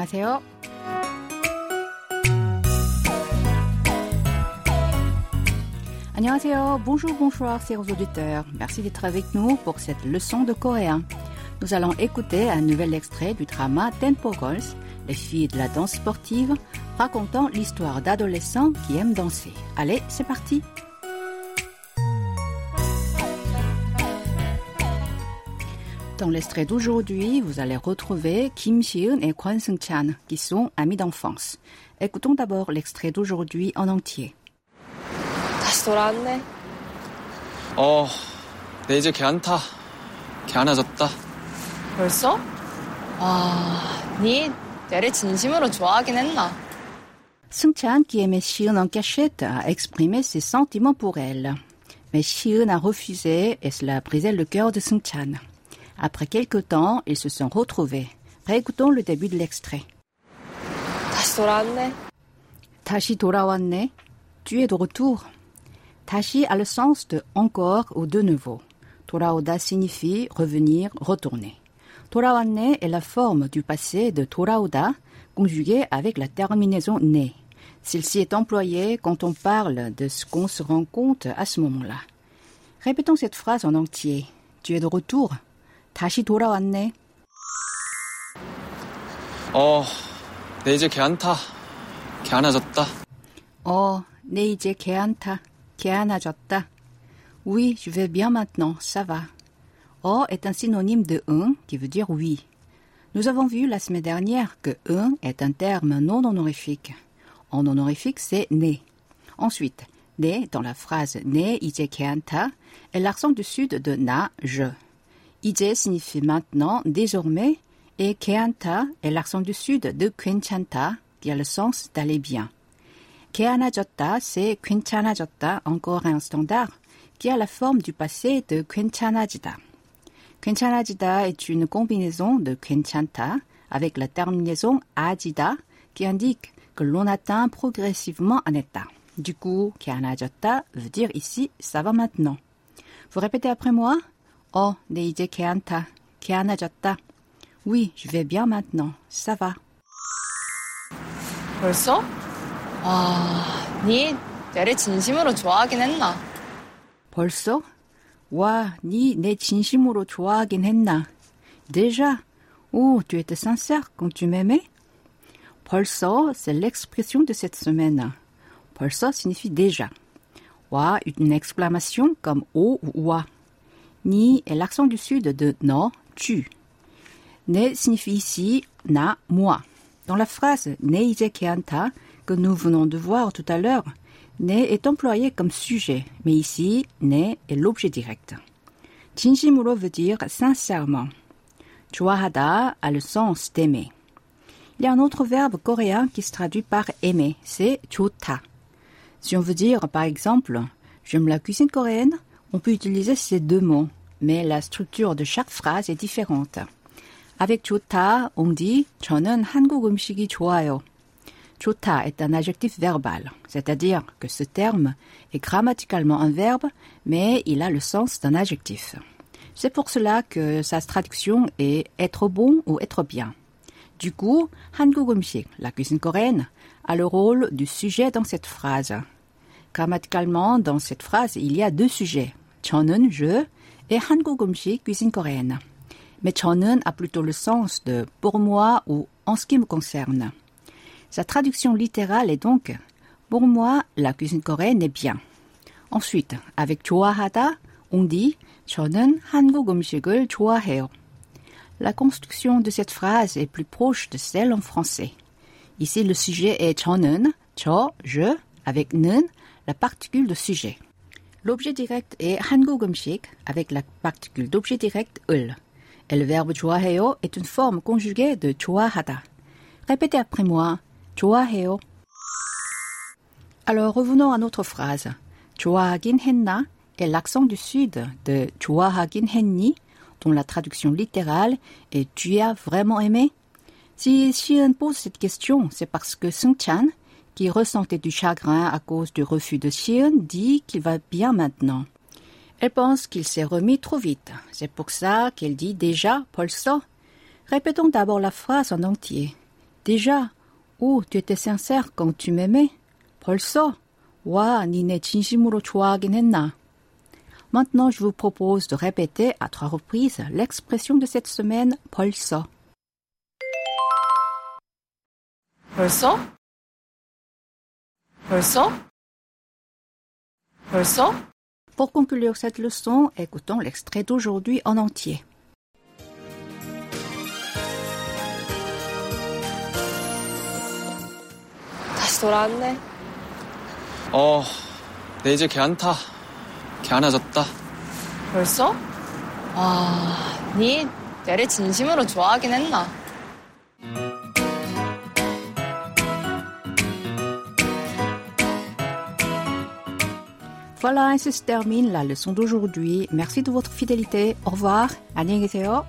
안녕하세요. 안녕하세요. Bonjour, bonsoir, chers auditeurs. Merci d'être avec nous pour cette leçon de coréen. Nous allons écouter un nouvel extrait du drama Tempo Girls, les filles de la danse sportive, racontant l'histoire d'adolescents qui aiment danser. Allez, c'est parti. Dans l'extrait d'aujourd'hui, vous allez retrouver Kim Si-eun et Kwon Seung-chan, qui sont amis d'enfance. Écoutons d'abord l'extrait d'aujourd'hui en entier. 다시 돌아왔네. 어, 내 이제 걔 안 타. 걔 안아졌다. 벌써? 와, 니 내를 진심으로 좋아하긴 했나? Seung-chan, qui aimait Si-eun en cachette, a exprimé ses sentiments pour elle. Mais Si-eun a refusé et cela a brisé le cœur de Seung-chan. Après quelque temps, ils se sont retrouvés. Réécoutons le début de l'extrait. Tashi Torawanne, tu es de retour. Tashi a le sens de encore ou de nouveau. Toraoda signifie revenir, retourner. Torawanne est la forme du passé de Toraoda, conjuguée avec la terminaison ne. Celle-ci est employée quand on parle de ce qu'on se rend compte à ce moment-là. Répétons cette phrase en entier. Tu es de retour. 다시 돌아왔네. 어, 내 이제 걔 안 타. 걔 안아졌다. Oh, 내 이제 개 안타. 개 안아졌다. Oui, je vais bien maintenant, ça va. Oh est un synonyme de un qui veut dire oui. Nous avons vu la semaine dernière que un est un terme non honorifique. En honorifique, c'est né. Ensuite, né dans la phrase né 이제 개 안타 est l'accent du sud de na, je. Ije signifie maintenant, désormais, et Keanta est l'accent du sud de Quenchanta qui a le sens d'aller bien. Keanajota, c'est Quenchanajota, encore un standard, qui a la forme du passé de Quenchanajida. Quenchanajida est une combinaison de Quenchanta avec la terminaison ajida qui indique que l'on atteint progressivement un état. Du coup, Keanajota veut dire ici ça va maintenant. Vous répétez après moi? Oh, 내 이제 괜찮다. 괜찮아졌다. Oui, je vais bien maintenant. Ça va. 벌써? 와, 니 내를 진심으로 좋아하긴 했나? 벌써? 와, 니 내 진심으로 좋아하긴 했나? Déjà? Oh, tu étais sincère quand tu m'aimais? 벌써, c'est l'expression de cette semaine. 벌써 signifie déjà. Wa, une exclamation comme o ou wa. Ni est l'accent du sud de no, tu. Ne signifie ici na, moi. Dans la phrase ne 이제 걔한타 que nous venons de voir tout à l'heure, ne est employé comme sujet, mais ici, ne est l'objet direct. 진심으로 veut dire sincèrement. 좋아하다 a le sens d'aimer. Il y a un autre verbe coréen qui se traduit par aimer, c'est 좋다. Si on veut dire, par exemple, j'aime la cuisine coréenne, on peut utiliser ces deux mots, mais la structure de chaque phrase est différente. Avec 좋다, on dit 저는 한국 음식이 좋아요. 좋다 est un adjectif verbal, c'est-à-dire que ce terme est grammaticalement un verbe, mais il a le sens d'un adjectif. C'est pour cela que sa traduction est être bon ou être bien. Du coup, 한국 음식, la cuisine coréenne, a le rôle du sujet dans cette phrase. Grammaticalement, dans cette phrase, il y a deux sujets. 저는 je et 한국 음식, cuisine coréenne. Mais 저는 a plutôt le sens de pour moi ou en ce qui me concerne. Sa traduction littérale est donc Pour moi, la cuisine coréenne est bien. Ensuite, avec 좋아하다, on dit 저는 한국 음식을 좋아해요. La construction de cette phrase est plus proche de celle en français. Ici, le sujet est 저는, 저, je, avec 는, la particule de sujet. L'objet direct est 한국 음식 avec la particule d'objet direct 을. Et le verbe 좋아해요 est une forme conjuguée de 좋아하다. Répétez après moi. 좋아해요. Alors revenons à notre phrase. 좋아하긴 했나 est l'accent du sud de 좋아하긴 했니 dont la traduction littérale est tu as vraiment aimé Si Xian pose cette question, c'est parce que Sung Chan, qui ressentait du chagrin à cause du refus de Xian, dit qu'il va bien maintenant. Elle pense qu'il s'est remis trop vite. C'est pour ça qu'elle dit déjà 벌써. Répétons d'abord la phrase en entier. Déjà, 오, tu étais sincère quand tu m'aimais. 벌써, 와, 니내 진심으로 좋아하긴 했나. Maintenant, je vous propose de répéter à trois reprises l'expression de cette semaine, 벌써. 벌써? 벌써? 벌써? Pour conclure cette leçon, écoutons l'extrait d'aujourd'hui en entier. 다시 돌아왔네. 어, 내 이제 개안 타. 개 하나졌다. 벌써? 와, 니 내를 진심으로 좋아하긴 했나? Voilà, ainsi se termine la leçon d'aujourd'hui. Merci de votre fidélité. Au revoir. 안녕히 계세요.